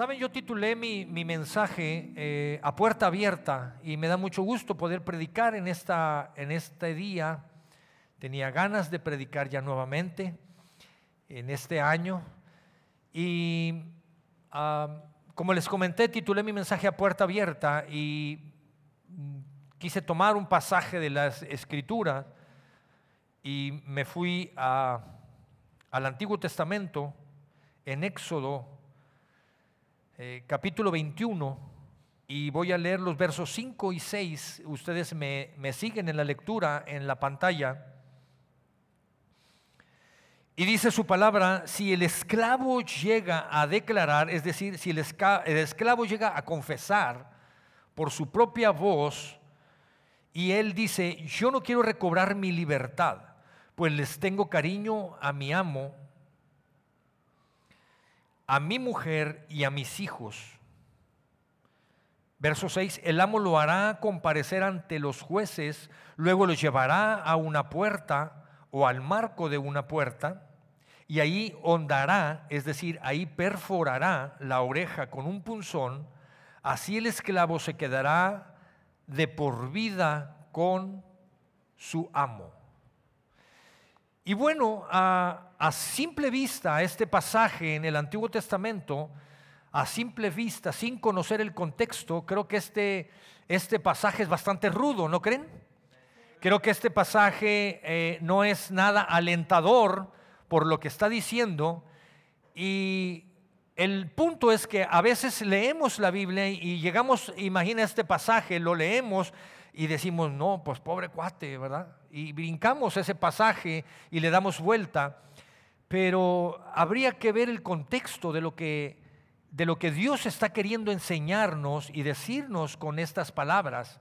Saben, yo titulé mi, mensaje eh, a puerta abierta y me da mucho gusto poder predicar en, esta, en este día. Tenía ganas de predicar ya nuevamente en este año. Y ah, como les comenté, titulé mi mensaje a puerta abierta y mm, quise tomar un pasaje de las escrituras y me fui al Antiguo Testamento en Éxodo eh, capítulo 21 y voy a leer los versos 5 y 6. Ustedes me, siguen en la lectura en la pantalla. Y dice su palabra, si el esclavo llega a declarar, es decir, si el esclavo llega a confesar por su propia voz, y él dice, yo no quiero recobrar mi libertad, pues les tengo cariño a mi amo a mi mujer y a mis hijos. Verso 6, el amo lo hará comparecer ante los jueces, luego lo llevará a una puerta o al marco de una puerta, y ahí hondará, es decir, ahí perforará la oreja con un punzón, así el esclavo se quedará de por vida con su amo. Y bueno, a, simple vista, este pasaje en el Antiguo Testamento, a simple vista, sin conocer el contexto, creo que este, este pasaje es bastante rudo, ¿no creen? Creo que este pasaje eh, no es nada alentador por lo que está diciendo y el punto es que a veces leemos la Biblia y llegamos, imagina este pasaje, lo leemos y decimos, no, pues pobre cuate, ¿verdad? Y brincamos ese pasaje y le damos vuelta, pero habría que ver el contexto de lo que, de lo que Dios está queriendo enseñarnos y decirnos con estas palabras.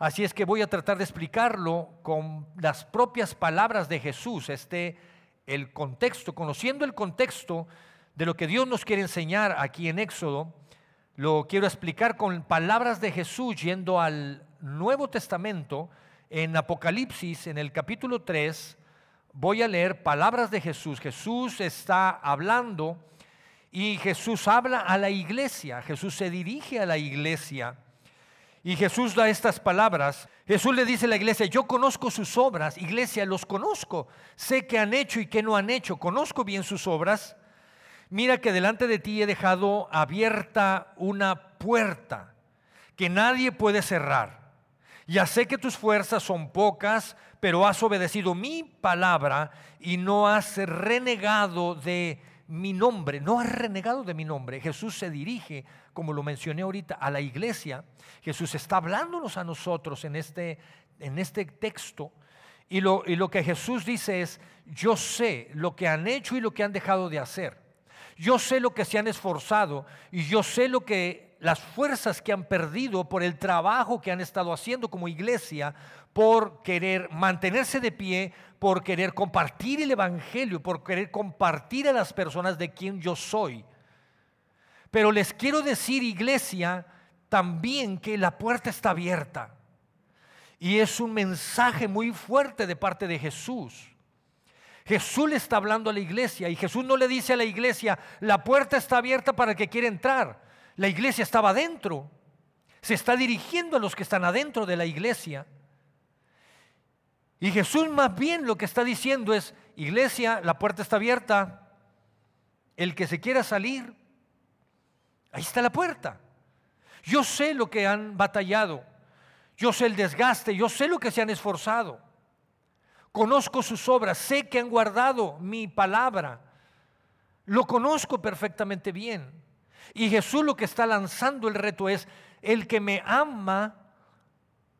Así es que voy a tratar de explicarlo con las propias palabras de Jesús, este, el contexto, conociendo el contexto de lo que Dios nos quiere enseñar aquí en Éxodo, lo quiero explicar con palabras de Jesús yendo al Nuevo Testamento, en Apocalipsis, en el capítulo 3, voy a leer palabras de Jesús. Jesús está hablando y Jesús habla a la iglesia, Jesús se dirige a la iglesia. Y Jesús da estas palabras. Jesús le dice a la iglesia, yo conozco sus obras, iglesia, los conozco. Sé qué han hecho y qué no han hecho. Conozco bien sus obras. Mira que delante de ti he dejado abierta una puerta que nadie puede cerrar. Ya sé que tus fuerzas son pocas, pero has obedecido mi palabra y no has renegado de mi nombre, no has renegado de mi nombre. Jesús se dirige, como lo mencioné ahorita, a la iglesia. Jesús está hablándonos a nosotros en este, en este texto. Y lo, y lo que Jesús dice es, yo sé lo que han hecho y lo que han dejado de hacer. Yo sé lo que se han esforzado y yo sé lo que las fuerzas que han perdido por el trabajo que han estado haciendo como iglesia, por querer mantenerse de pie, por querer compartir el Evangelio, por querer compartir a las personas de quien yo soy. Pero les quiero decir, iglesia, también que la puerta está abierta. Y es un mensaje muy fuerte de parte de Jesús. Jesús le está hablando a la iglesia y Jesús no le dice a la iglesia, la puerta está abierta para el que quiere entrar. La iglesia estaba adentro. Se está dirigiendo a los que están adentro de la iglesia. Y Jesús más bien lo que está diciendo es, iglesia, la puerta está abierta. El que se quiera salir, ahí está la puerta. Yo sé lo que han batallado. Yo sé el desgaste, yo sé lo que se han esforzado. Conozco sus obras, sé que han guardado mi palabra. Lo conozco perfectamente bien. Y Jesús lo que está lanzando el reto es, el que me ama,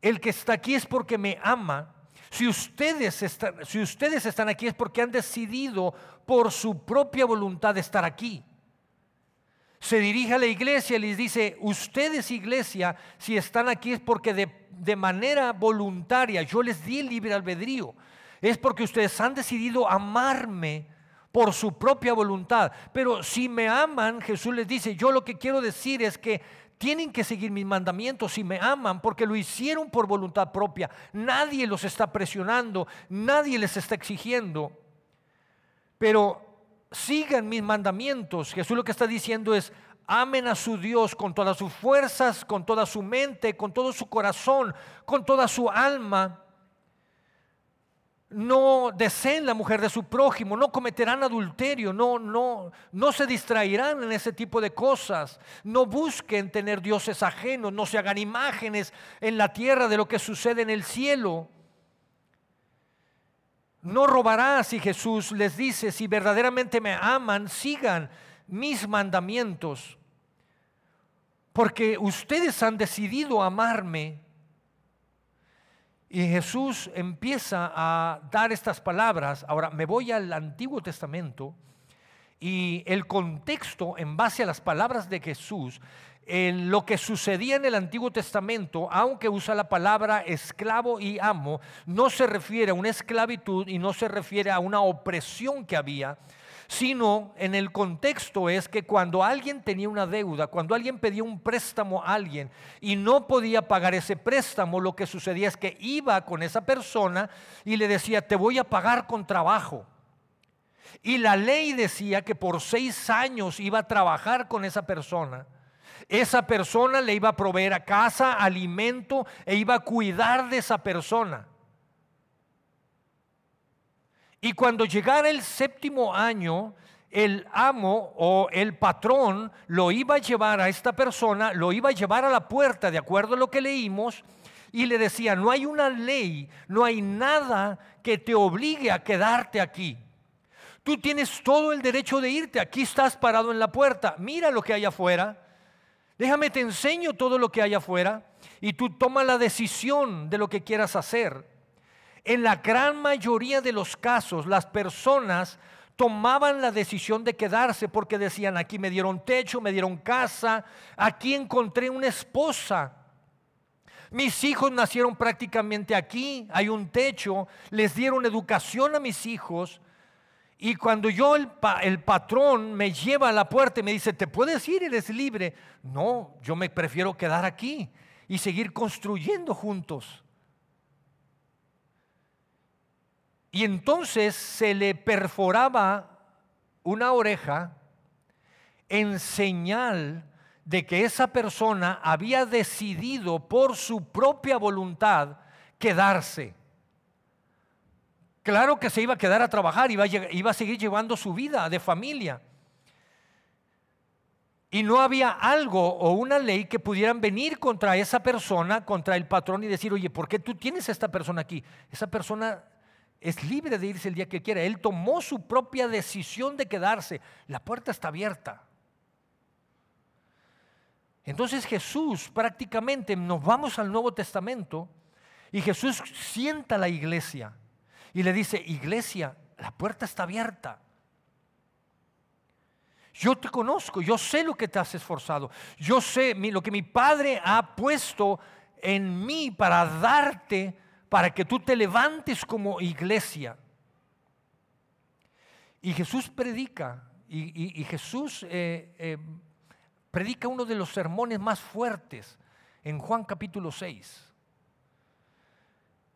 el que está aquí es porque me ama. Si ustedes, están, si ustedes están aquí es porque han decidido por su propia voluntad estar aquí. Se dirige a la iglesia y les dice, ustedes iglesia, si están aquí es porque de, de manera voluntaria yo les di el libre albedrío. Es porque ustedes han decidido amarme por su propia voluntad. Pero si me aman, Jesús les dice, yo lo que quiero decir es que tienen que seguir mis mandamientos si me aman, porque lo hicieron por voluntad propia. Nadie los está presionando, nadie les está exigiendo. Pero sigan mis mandamientos. Jesús lo que está diciendo es, amen a su Dios con todas sus fuerzas, con toda su mente, con todo su corazón, con toda su alma. No deseen la mujer de su prójimo, no cometerán adulterio, no, no, no se distraerán en ese tipo de cosas, no busquen tener dioses ajenos, no se hagan imágenes en la tierra de lo que sucede en el cielo. No robarás y Jesús les dice, si verdaderamente me aman, sigan mis mandamientos, porque ustedes han decidido amarme. Y Jesús empieza a dar estas palabras. Ahora me voy al Antiguo Testamento y el contexto en base a las palabras de Jesús, en lo que sucedía en el Antiguo Testamento, aunque usa la palabra esclavo y amo, no se refiere a una esclavitud y no se refiere a una opresión que había, sino en el contexto es que cuando alguien tenía una deuda, cuando alguien pedía un préstamo a alguien y no podía pagar ese préstamo, lo que sucedía es que iba con esa persona y le decía, te voy a pagar con trabajo. Y la ley decía que por seis años iba a trabajar con esa persona. Esa persona le iba a proveer a casa, alimento e iba a cuidar de esa persona. Y cuando llegara el séptimo año, el amo o el patrón lo iba a llevar a esta persona, lo iba a llevar a la puerta, de acuerdo a lo que leímos, y le decía, no hay una ley, no hay nada que te obligue a quedarte aquí. Tú tienes todo el derecho de irte, aquí estás parado en la puerta, mira lo que hay afuera, déjame te enseño todo lo que hay afuera, y tú toma la decisión de lo que quieras hacer. En la gran mayoría de los casos, las personas tomaban la decisión de quedarse porque decían, aquí me dieron techo, me dieron casa, aquí encontré una esposa. Mis hijos nacieron prácticamente aquí, hay un techo, les dieron educación a mis hijos. Y cuando yo, el, patrón, me lleva a la puerta y me dice, ¿te puedes ir? Eres libre. No, yo me prefiero quedar aquí y seguir construyendo juntos. Y entonces se le perforaba una oreja en señal de que esa persona había decidido por su propia voluntad quedarse. Claro que se iba a quedar a trabajar, iba a, iba a seguir llevando su vida de familia. Y no había algo o una ley que pudieran venir contra esa persona, contra el patrón y decir, oye, ¿por qué tú tienes a esta persona aquí? Esa persona es libre de irse el día que quiera. Él tomó su propia decisión de quedarse. La puerta está abierta. Entonces Jesús prácticamente nos vamos al Nuevo Testamento y Jesús sienta a la iglesia y le dice, iglesia, la puerta está abierta. Yo te conozco, yo sé lo que te has esforzado, yo sé lo que mi Padre ha puesto en mí para darte para que tú te levantes como iglesia. Y Jesús predica, y, Jesús eh, eh, predica uno de los sermones más fuertes en Juan capítulo 6.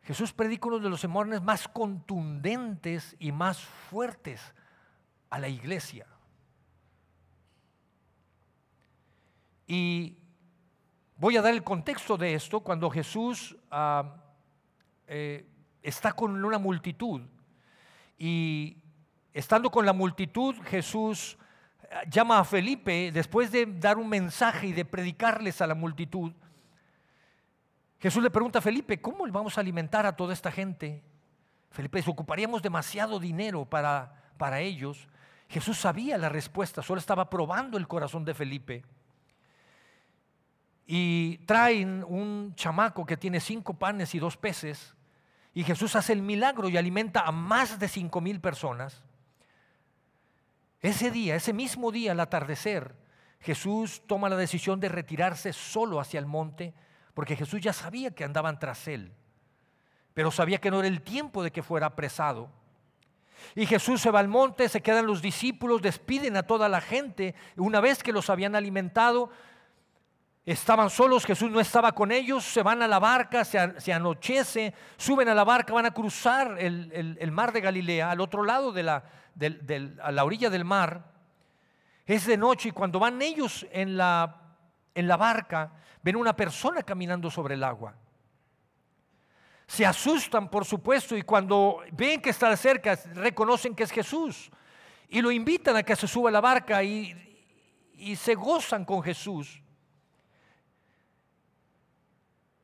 Jesús predica uno de los sermones más contundentes y más fuertes a la iglesia. Y voy a dar el contexto de esto cuando Jesús ah, eh, está con una multitud y estando con la multitud Jesús eh, llama a Felipe después de dar un mensaje y de predicarles a la multitud. Jesús le pregunta a Felipe, ¿cómo vamos a alimentar a toda esta gente? Felipe ocuparíamos demasiado dinero para, para ellos. Jesús sabía la respuesta, solo estaba probando el corazón de Felipe y traen un chamaco que tiene cinco panes y dos peces y Jesús hace el milagro y alimenta a más de cinco mil personas. Ese día, ese mismo día, al atardecer, Jesús toma la decisión de retirarse solo hacia el monte, porque Jesús ya sabía que andaban tras él, pero sabía que no era el tiempo de que fuera apresado. Y Jesús se va al monte, se quedan los discípulos, despiden a toda la gente. Una vez que los habían alimentado, Estaban solos, Jesús no estaba con ellos, se van a la barca, se, anochece, suben a la barca, van a cruzar el, mar de Galilea, al otro lado de la, a la orilla del mar. Es de noche y cuando van ellos en la, en la barca, ven una persona caminando sobre el agua. Se asustan, por supuesto, y cuando ven que está cerca, reconocen que es Jesús. Y lo invitan a que se suba a la barca y, y se gozan con Jesús.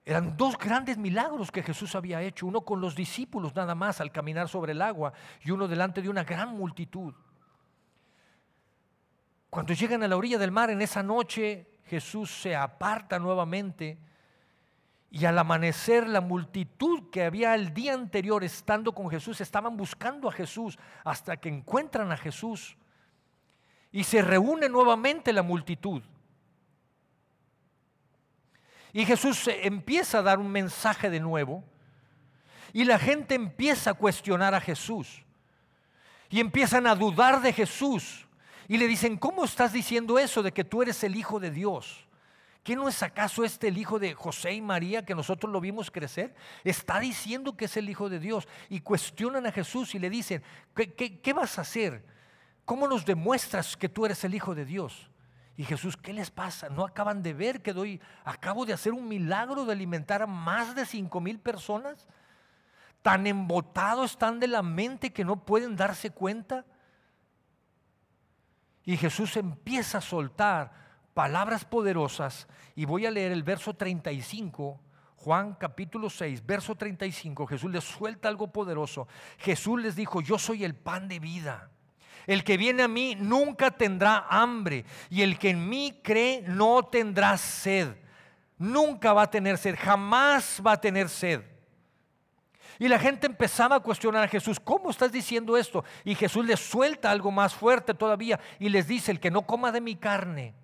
Eran dos grandes milagros que Jesús había hecho, uno con los discípulos nada más al caminar sobre el agua y uno delante de una gran multitud. Cuando llegan a la orilla del mar en esa noche, Jesús se aparta nuevamente y al amanecer la multitud que había el día anterior estando con Jesús estaban buscando a Jesús hasta que encuentran a Jesús y se reúne nuevamente la multitud. Y Jesús empieza a dar un mensaje de nuevo. Y la gente empieza a cuestionar a Jesús. Y empiezan a dudar de Jesús. Y le dicen, ¿cómo estás diciendo eso de que tú eres el Hijo de Dios? ¿Qué no es acaso este el hijo de José y María que nosotros lo vimos crecer? Está diciendo que es el Hijo de Dios. Y cuestionan a Jesús y le dicen, ¿qué, qué vas a hacer? ¿Cómo nos demuestras que tú eres el Hijo de Dios? Y Jesús, ¿qué les pasa? ¿No acaban de ver que doy, acabo de hacer un milagro de alimentar a más de cinco mil personas? ¿Tan embotados están de la mente que no pueden darse cuenta? Y Jesús empieza a soltar palabras poderosas y voy a leer el verso 35 Juan capítulo 6, verso 35, Jesús les suelta algo poderoso. Jesús les dijo, yo soy el pan de vida. El que viene a mí nunca tendrá hambre y el que en mí cree no tendrá sed. Nunca va a tener sed, jamás va a tener sed. Y la gente empezaba a cuestionar a Jesús, ¿cómo estás diciendo esto? Y Jesús les suelta algo más fuerte todavía y les dice, el que no coma de mi carne,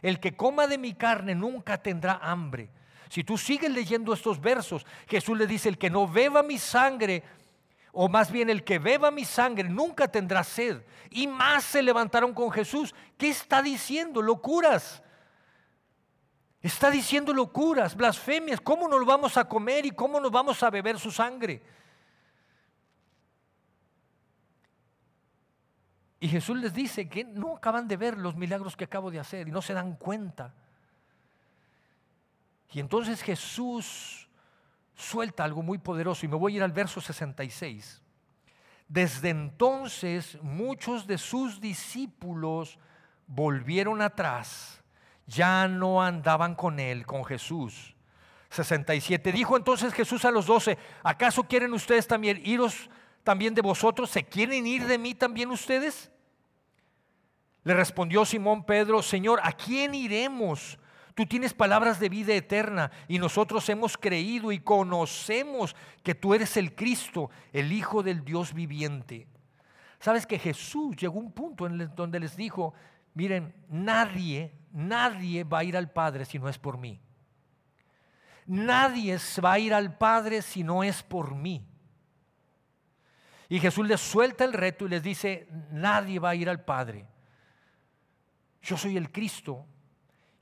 el que coma de mi carne nunca tendrá hambre. Si tú sigues leyendo estos versos, Jesús le dice, el que no beba mi sangre o más bien el que beba mi sangre nunca tendrá sed. Y más se levantaron con Jesús. ¿Qué está diciendo? Locuras. Está diciendo locuras, blasfemias. ¿Cómo nos vamos a comer y cómo nos vamos a beber su sangre? Y Jesús les dice que no acaban de ver los milagros que acabo de hacer y no se dan cuenta. Y entonces Jesús suelta algo muy poderoso y me voy a ir al verso 66. Desde entonces muchos de sus discípulos volvieron atrás, ya no andaban con él, con Jesús. 67. Dijo entonces Jesús a los doce, ¿acaso quieren ustedes también iros también de vosotros? ¿Se quieren ir de mí también ustedes? Le respondió Simón Pedro, Señor, ¿a quién iremos? Tú tienes palabras de vida eterna y nosotros hemos creído y conocemos que tú eres el Cristo, el Hijo del Dios viviente. Sabes que Jesús llegó a un punto en donde les dijo, miren, nadie, nadie va a ir al Padre si no es por mí. Nadie va a ir al Padre si no es por mí. Y Jesús les suelta el reto y les dice, nadie va a ir al Padre. Yo soy el Cristo,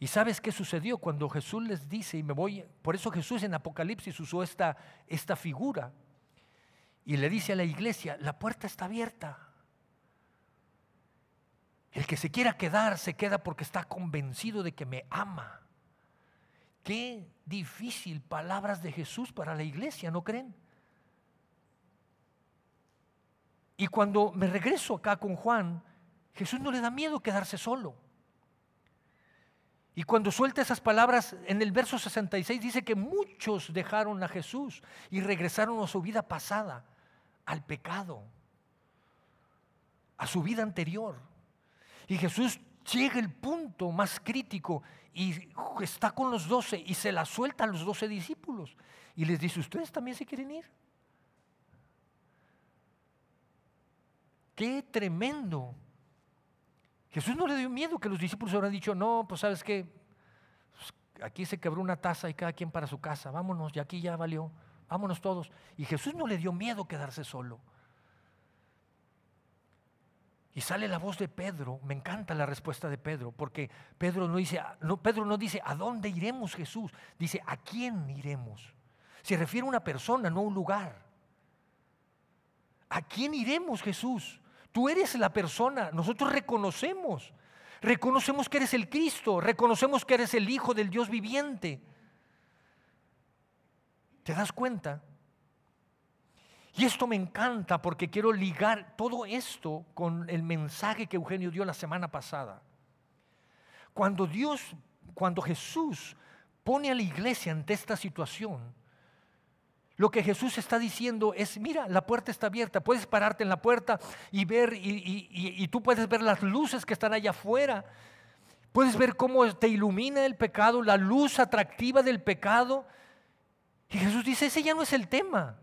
¿Y sabes qué sucedió cuando Jesús les dice, y me voy, por eso Jesús en Apocalipsis usó esta, esta figura, y le dice a la iglesia, la puerta está abierta. El que se quiera quedar, se queda porque está convencido de que me ama. Qué difícil palabras de Jesús para la iglesia, ¿no creen? Y cuando me regreso acá con Juan, Jesús no le da miedo quedarse solo. Y cuando suelta esas palabras, en el verso 66 dice que muchos dejaron a Jesús y regresaron a su vida pasada, al pecado, a su vida anterior. Y Jesús llega el punto más crítico y está con los doce y se la suelta a los doce discípulos. Y les dice, ¿ustedes también se quieren ir? Qué tremendo Jesús no le dio miedo que los discípulos hubieran dicho, no, pues sabes qué, pues, aquí se quebró una taza y cada quien para su casa, vámonos, y aquí ya valió, vámonos todos. Y Jesús no le dio miedo quedarse solo. Y sale la voz de Pedro, me encanta la respuesta de Pedro, porque Pedro no dice, Pedro no dice, ¿a dónde iremos Jesús? Dice, ¿a quién iremos? Se refiere a una persona, no a un lugar. ¿A quién iremos Jesús? Tú eres la persona, nosotros reconocemos, reconocemos que eres el Cristo, reconocemos que eres el Hijo del Dios viviente. ¿Te das cuenta? Y esto me encanta porque quiero ligar todo esto con el mensaje que Eugenio dio la semana pasada. Cuando Dios, cuando Jesús pone a la iglesia ante esta situación, lo que Jesús está diciendo es, mira, la puerta está abierta, puedes pararte en la puerta y ver, y, tú puedes ver las luces que están allá afuera, puedes ver cómo te ilumina el pecado, la luz atractiva del pecado. Y Jesús dice, ese ya no es el tema.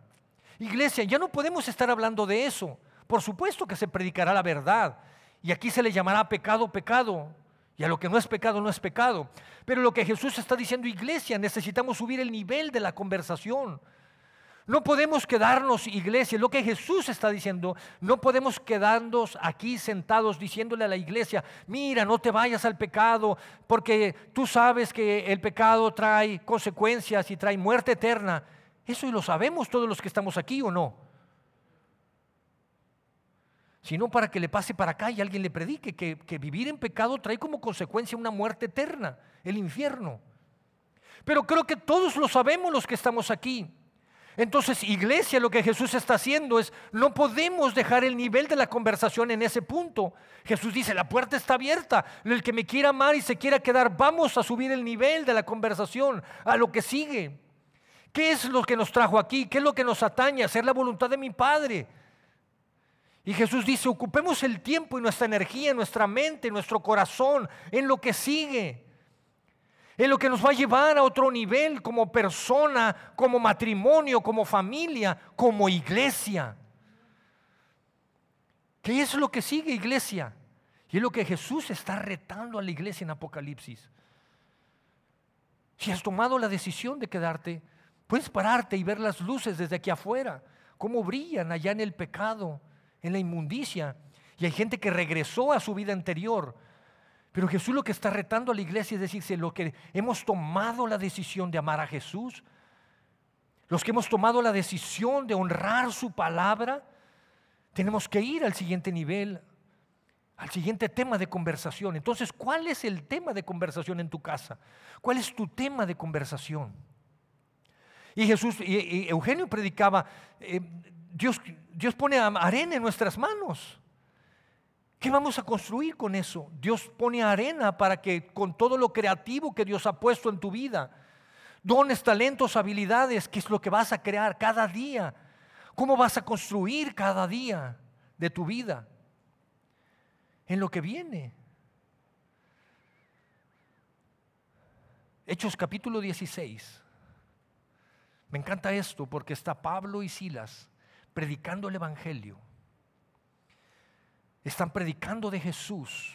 Iglesia, ya no podemos estar hablando de eso. Por supuesto que se predicará la verdad. Y aquí se le llamará pecado, pecado. Y a lo que no es pecado, no es pecado. Pero lo que Jesús está diciendo, iglesia, necesitamos subir el nivel de la conversación. No podemos quedarnos, iglesia, lo que Jesús está diciendo, no podemos quedarnos aquí sentados diciéndole a la iglesia, mira, no te vayas al pecado, porque tú sabes que el pecado trae consecuencias y trae muerte eterna. Eso lo sabemos todos los que estamos aquí o no. Sino para que le pase para acá y alguien le predique que, que vivir en pecado trae como consecuencia una muerte eterna, el infierno. Pero creo que todos lo sabemos los que estamos aquí. Entonces, iglesia, lo que Jesús está haciendo es, no podemos dejar el nivel de la conversación en ese punto. Jesús dice, la puerta está abierta. El que me quiera amar y se quiera quedar, vamos a subir el nivel de la conversación a lo que sigue. ¿Qué es lo que nos trajo aquí? ¿Qué es lo que nos atañe? Hacer la voluntad de mi Padre. Y Jesús dice, ocupemos el tiempo y nuestra energía, nuestra mente, nuestro corazón en lo que sigue. En lo que nos va a llevar a otro nivel como persona, como matrimonio, como familia, como iglesia. ¿Qué es lo que sigue, iglesia? Y es lo que Jesús está retando a la iglesia en Apocalipsis. Si has tomado la decisión de quedarte, Puedes pararte y ver las luces desde aquí afuera, cómo brillan allá en el pecado, en la inmundicia. Y hay gente que regresó a su vida anterior. Pero Jesús lo que está retando a la iglesia es decirse, lo que hemos tomado la decisión de amar a Jesús, los que hemos tomado la decisión de honrar su palabra, tenemos que ir al siguiente nivel, al siguiente tema de conversación. Entonces, ¿cuál es el tema de conversación en tu casa? ¿Cuál es tu tema de conversación? Y Jesús, y, Eugenio predicaba, eh, Dios, Dios pone arena en nuestras manos. ¿Qué vamos a construir con eso? Dios pone arena para que con todo lo creativo que Dios ha puesto en tu vida, dones, talentos, habilidades, ¿qué es lo que vas a crear cada día? ¿Cómo vas a construir cada día de tu vida? En lo que viene. Hechos capítulo 16. Me encanta esto porque está Pablo y Silas predicando el Evangelio. Están predicando de Jesús.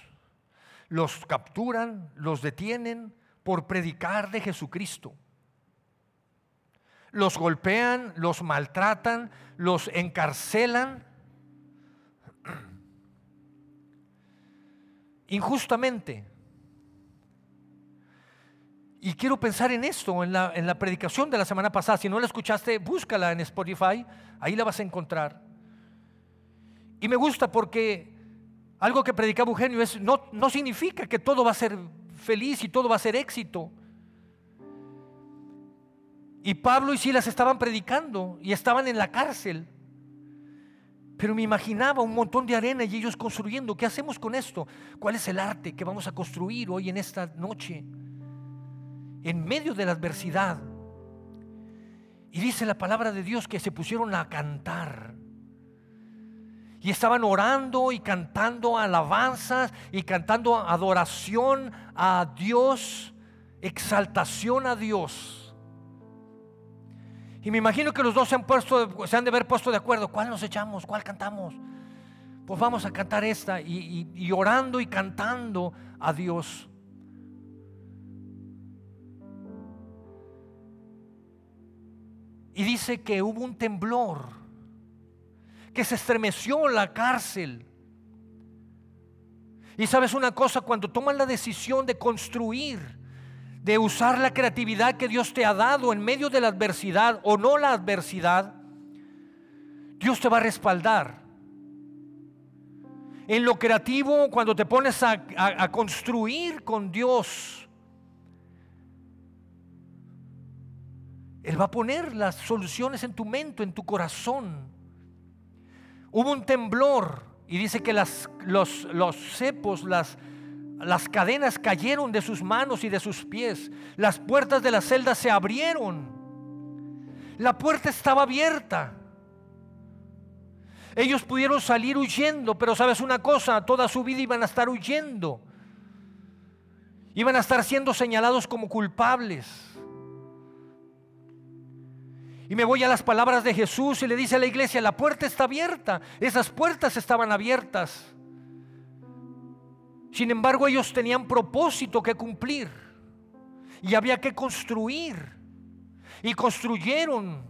Los capturan, los detienen por predicar de Jesucristo. Los golpean, los maltratan, los encarcelan injustamente. Y quiero pensar en esto, en la, en la, predicación de la semana pasada. Si no la escuchaste, búscala en Spotify, ahí la vas a encontrar. Y me gusta porque algo que predicaba Eugenio es, no, no significa que todo va a ser feliz y todo va a ser éxito. Y Pablo y Silas estaban predicando y estaban en la cárcel. Pero me imaginaba un montón de arena y ellos construyendo. ¿Qué hacemos con esto? ¿Cuál es el arte que vamos a construir hoy en esta noche? en medio de la adversidad. Y dice la palabra de Dios que se pusieron a cantar. Y estaban orando y cantando alabanzas y cantando adoración a Dios, exaltación a Dios. Y me imagino que los dos se han, puesto, se han de haber puesto de acuerdo. ¿Cuál nos echamos? ¿Cuál cantamos? Pues vamos a cantar esta y, y orando y cantando a Dios. Y dice que hubo un temblor, que se estremeció la cárcel. Y sabes una cosa, cuando tomas la decisión de construir, de usar la creatividad que Dios te ha dado en medio de la adversidad o no la adversidad, Dios te va a respaldar. En lo creativo, cuando te pones a, construir con Dios, Él va a poner las soluciones en tu mente, en tu corazón. Hubo un temblor y dice que los, los cepos, las, las cadenas cayeron de sus manos y de sus pies. Las puertas de la celda se abrieron. La puerta estaba abierta. Ellos pudieron salir huyendo, pero sabes una cosa, toda su vida iban a estar huyendo. Iban a estar siendo señalados como culpables. Y me voy a las palabras de Jesús y le dice a la iglesia, la puerta está abierta. Esas puertas estaban abiertas. Sin embargo, ellos tenían propósito que cumplir. Y había que construir. Y construyeron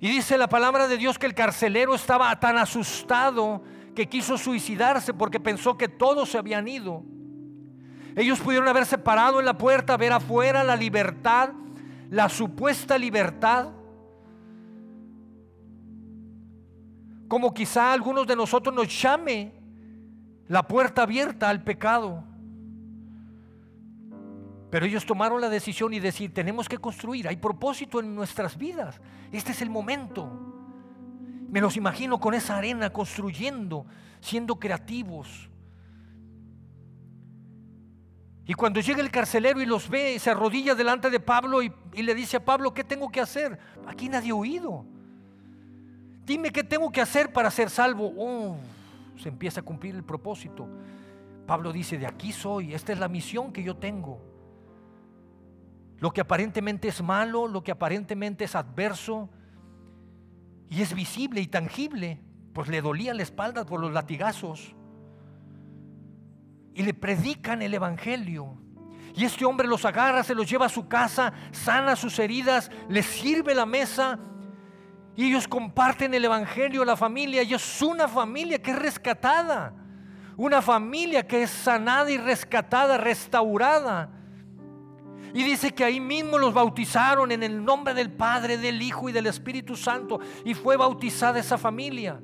y dice la palabra de Dios que el carcelero estaba tan asustado que quiso suicidarse porque pensó que todos se habían ido. Ellos pudieron haberse parado en la puerta, ver afuera la libertad, la supuesta libertad. Como quizá algunos de nosotros nos llame la puerta abierta al pecado. Pero ellos tomaron la decisión y decir, tenemos que construir, hay propósito en nuestras vidas. Este es el momento. Me los imagino con esa arena construyendo, siendo creativos. Y cuando llega el carcelero y los ve, se arrodilla delante de Pablo y, le dice a Pablo, ¿qué tengo que hacer? Aquí nadie ha oído. Dime qué tengo que hacer para ser salvo. Oh, se empieza a cumplir el propósito. Pablo dice, de aquí soy, esta es la misión que yo tengo. Lo que aparentemente es malo, lo que aparentemente es adverso y es visible y tangible, pues le dolía la espalda por los latigazos. Y le predican el Evangelio. Y este hombre los agarra, se los lleva a su casa, sana sus heridas, les sirve la mesa. Y ellos comparten el Evangelio a la familia. Y es una familia que es rescatada. Una familia que es sanada y rescatada, restaurada. Y dice que ahí mismo los bautizaron en el nombre del Padre, del Hijo y del Espíritu Santo. Y fue bautizada esa familia.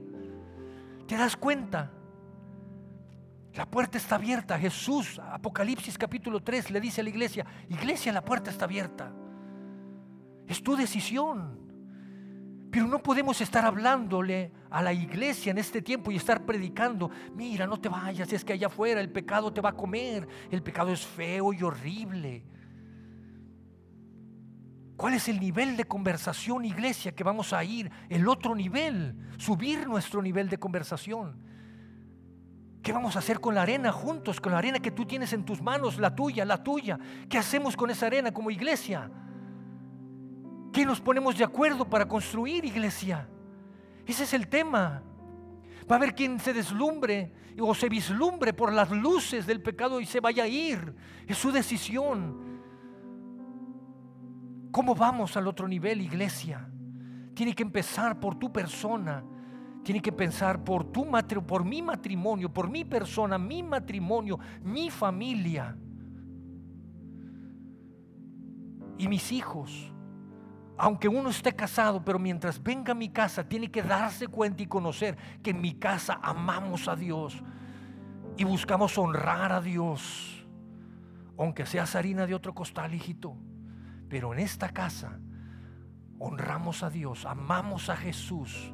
¿Te das cuenta? La puerta está abierta. Jesús, Apocalipsis capítulo 3, le dice a la iglesia, iglesia, la puerta está abierta. Es tu decisión. Pero no podemos estar hablándole a la iglesia en este tiempo y estar predicando, mira, no te vayas, es que allá afuera el pecado te va a comer, el pecado es feo y horrible. ¿Cuál es el nivel de conversación, iglesia, que vamos a ir? El otro nivel, subir nuestro nivel de conversación. ¿Qué vamos a hacer con la arena juntos, con la arena que tú tienes en tus manos, la tuya, la tuya? ¿Qué hacemos con esa arena como iglesia? ¿Qué nos ponemos de acuerdo para construir iglesia? Ese es el tema. Va a haber quien se deslumbre o se vislumbre por las luces del pecado y se vaya a ir. Es su decisión. ¿Cómo vamos al otro nivel, iglesia? Tiene que empezar por tu persona. Tiene que pensar por tu matrimonio, por mi matrimonio, por mi persona, mi matrimonio, mi familia y mis hijos. Aunque uno esté casado, pero mientras venga a mi casa, tiene que darse cuenta y conocer que en mi casa amamos a Dios y buscamos honrar a Dios, aunque seas harina de otro costal, hijito. Pero en esta casa honramos a Dios, amamos a Jesús.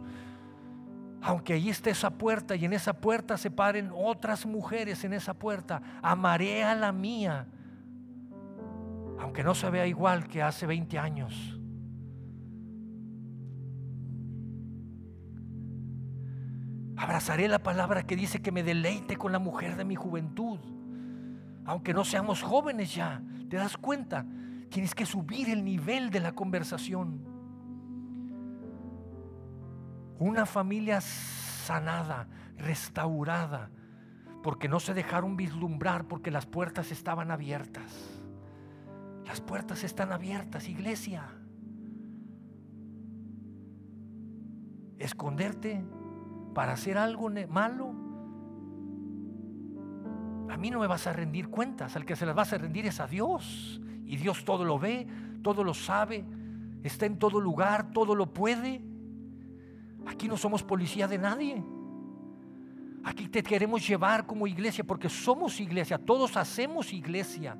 Aunque ahí esté esa puerta y en esa puerta se paren otras mujeres en esa puerta, amaré a la mía. Aunque no se vea igual que hace 20 años. Abrazaré la palabra que dice que me deleite con la mujer de mi juventud. Aunque no seamos jóvenes ya, ¿te das cuenta? Tienes que subir el nivel de la conversación. Una familia sanada, restaurada, porque no se dejaron vislumbrar porque las puertas estaban abiertas. Las puertas están abiertas, iglesia. Esconderte para hacer algo malo A mí no me vas a rendir cuentas, al que se las vas a rendir es a Dios. Y Dios todo lo ve, todo lo sabe, está en todo lugar, todo lo puede. Aquí no somos policía de nadie. Aquí te queremos llevar como iglesia porque somos iglesia, todos hacemos iglesia.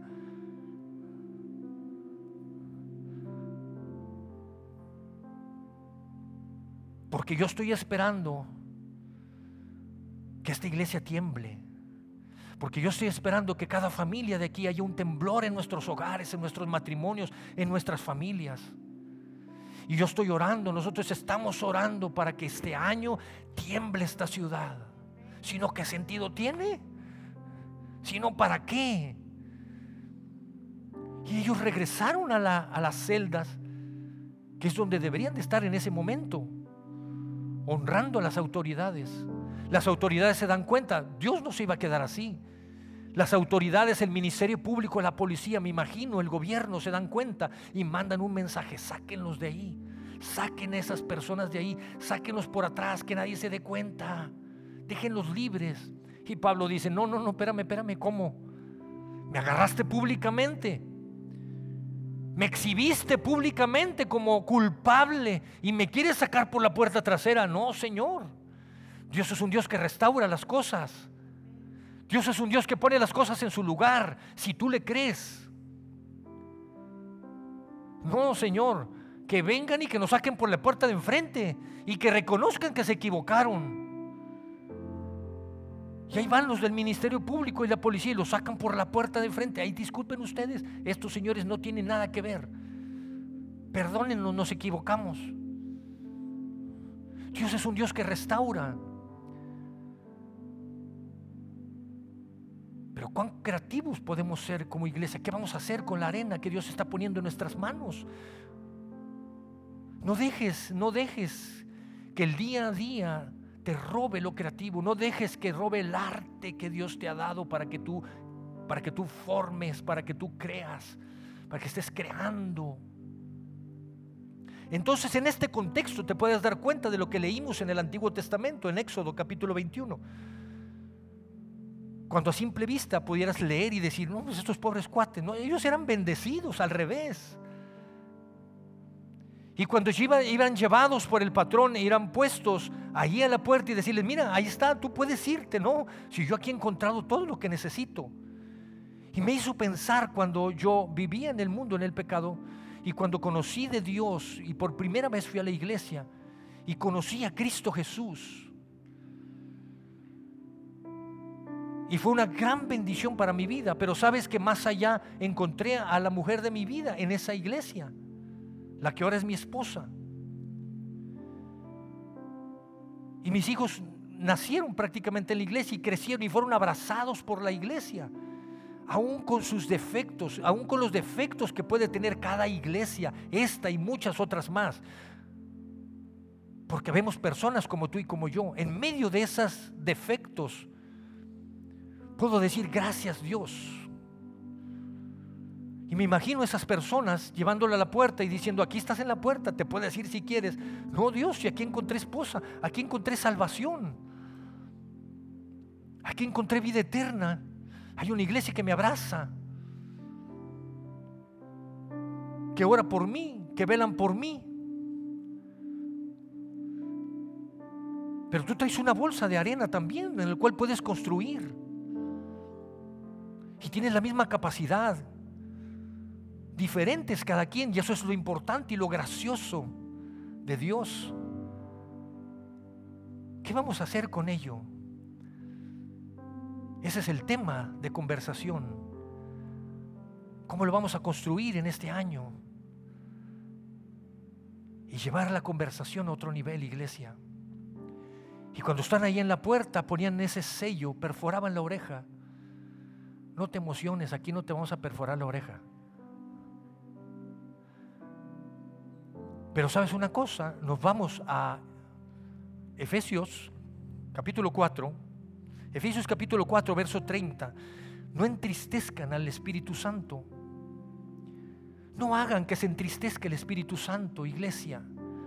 Porque yo estoy esperando que esta iglesia tiemble. Porque yo estoy esperando que cada familia de aquí haya un temblor en nuestros hogares, en nuestros matrimonios, en nuestras familias. Y yo estoy orando, nosotros estamos orando para que este año tiemble esta ciudad. Sino qué sentido tiene? Sino para qué? Y ellos regresaron a, a las celdas, que es donde deberían de estar en ese momento honrando a las autoridades. Las autoridades se dan cuenta, Dios no se iba a quedar así. Las autoridades, el Ministerio Público, la policía, me imagino, el gobierno se dan cuenta y mandan un mensaje, sáquenlos de ahí, saquen esas personas de ahí, sáquenlos por atrás, que nadie se dé cuenta, déjenlos libres. Y Pablo dice, no, no, no, espérame, espérame, ¿cómo? Me agarraste públicamente. Me exhibiste públicamente como culpable y me quieres sacar por la puerta trasera. No, Señor. Dios es un Dios que restaura las cosas. Dios es un Dios que pone las cosas en su lugar, si tú le crees. No, Señor, que vengan y que nos saquen por la puerta de enfrente y que reconozcan que se equivocaron. Y ahí van los del Ministerio Público y la policía y los sacan por la puerta de frente. Ahí disculpen ustedes, estos señores no tienen nada que ver. Perdónennos, nos equivocamos. Dios es un Dios que restaura. Pero cuán creativos podemos ser como iglesia. ¿Qué vamos a hacer con la arena que Dios está poniendo en nuestras manos? No dejes, no dejes que el día a día te robe lo creativo, no dejes que robe el arte que Dios te ha dado para que tú para que tú formes, para que tú creas, para que estés creando. Entonces, en este contexto te puedes dar cuenta de lo que leímos en el Antiguo Testamento, en Éxodo capítulo 21. Cuando a simple vista pudieras leer y decir, no, pues estos pobres cuates, no, ellos eran bendecidos al revés. Y cuando iban, llevados por el patrón, eran puestos allí a la puerta y decirles, mira, ahí está, tú puedes irte, ¿no? Si yo aquí he encontrado todo lo que necesito. Y me hizo pensar cuando yo vivía en el mundo, en el pecado, y cuando conocí de Dios y por primera vez fui a la iglesia y conocí a Cristo Jesús. Y fue una gran bendición para mi vida, pero sabes que más allá encontré a la mujer de mi vida en esa iglesia la que ahora es mi esposa. Y mis hijos nacieron prácticamente en la iglesia y crecieron y fueron abrazados por la iglesia, aún con sus defectos, aún con los defectos que puede tener cada iglesia, esta y muchas otras más. Porque vemos personas como tú y como yo, en medio de esos defectos, puedo decir gracias Dios y me imagino esas personas llevándole a la puerta y diciendo, aquí estás en la puerta, te puedes ir si quieres. No, Dios, si aquí encontré esposa, aquí encontré salvación. Aquí encontré vida eterna. Hay una iglesia que me abraza, que ora por mí, que velan por mí. Pero tú traes una bolsa de arena también en la cual puedes construir. Y tienes la misma capacidad diferentes cada quien, y eso es lo importante y lo gracioso de Dios. ¿Qué vamos a hacer con ello? Ese es el tema de conversación. ¿Cómo lo vamos a construir en este año? Y llevar la conversación a otro nivel, iglesia. Y cuando están ahí en la puerta ponían ese sello, perforaban la oreja. No te emociones, aquí no te vamos a perforar la oreja. Pero sabes una cosa, nos vamos a Efesios capítulo 4, Efesios capítulo 4, verso 30. No entristezcan al Espíritu Santo. No hagan que se entristezca el Espíritu Santo, iglesia.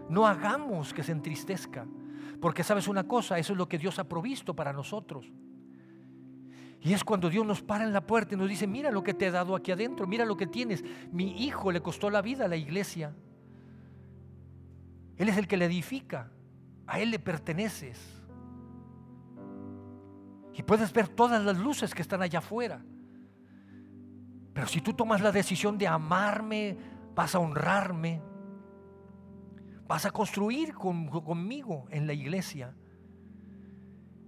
No hagamos que se entristezca. Porque sabes una cosa, eso es lo que Dios ha provisto para nosotros. Y es cuando Dios nos para en la puerta y nos dice, mira lo que te he dado aquí adentro, mira lo que tienes. Mi hijo le costó la vida a la iglesia. Él es el que le edifica. A Él le perteneces. Y puedes ver todas las luces que están allá afuera. Pero si tú tomas la decisión de amarme, vas a honrarme, vas a construir conmigo en la iglesia.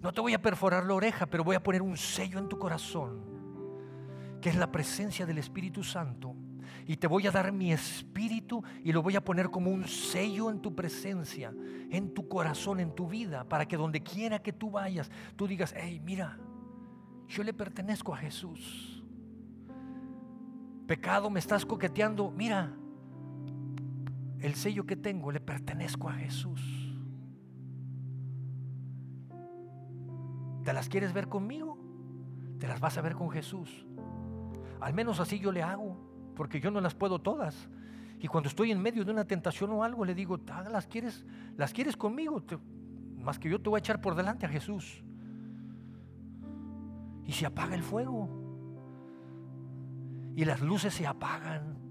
No te voy a perforar la oreja, pero voy a poner un sello en tu corazón, que es la presencia del Espíritu Santo. Y te voy a dar mi espíritu y lo voy a poner como un sello en tu presencia, en tu corazón, en tu vida, para que donde quiera que tú vayas, tú digas, hey, mira, yo le pertenezco a Jesús. Pecado, me estás coqueteando, mira, el sello que tengo le pertenezco a Jesús. ¿Te las quieres ver conmigo? Te las vas a ver con Jesús. Al menos así yo le hago, porque yo no las puedo todas. Y cuando estoy en medio de una tentación o algo, le digo, ah, ¿las quieres, las quieres conmigo? más que yo te voy a echar por delante a Jesús. Y se apaga el fuego. Y las luces se apagan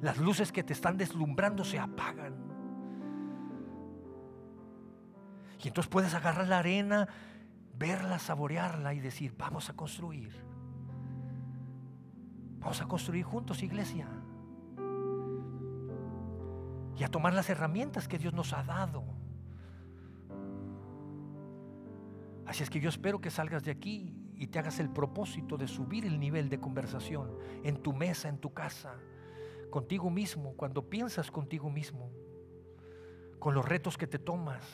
las luces que te están deslumbrando se apagan. Y entonces puedes agarrar la arena, verla, saborearla y decir, vamos a construir. Vamos a construir juntos iglesia. Y a tomar las herramientas que Dios nos ha dado. Así es que yo espero que salgas de aquí y te hagas el propósito de subir el nivel de conversación en tu mesa, en tu casa contigo mismo, cuando piensas contigo mismo, con los retos que te tomas.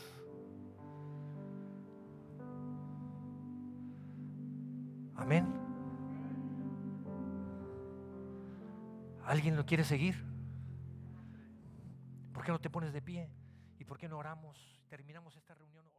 Amén. ¿Alguien lo quiere seguir? ¿Por qué no te pones de pie? ¿Y por qué no oramos? Terminamos esta reunión.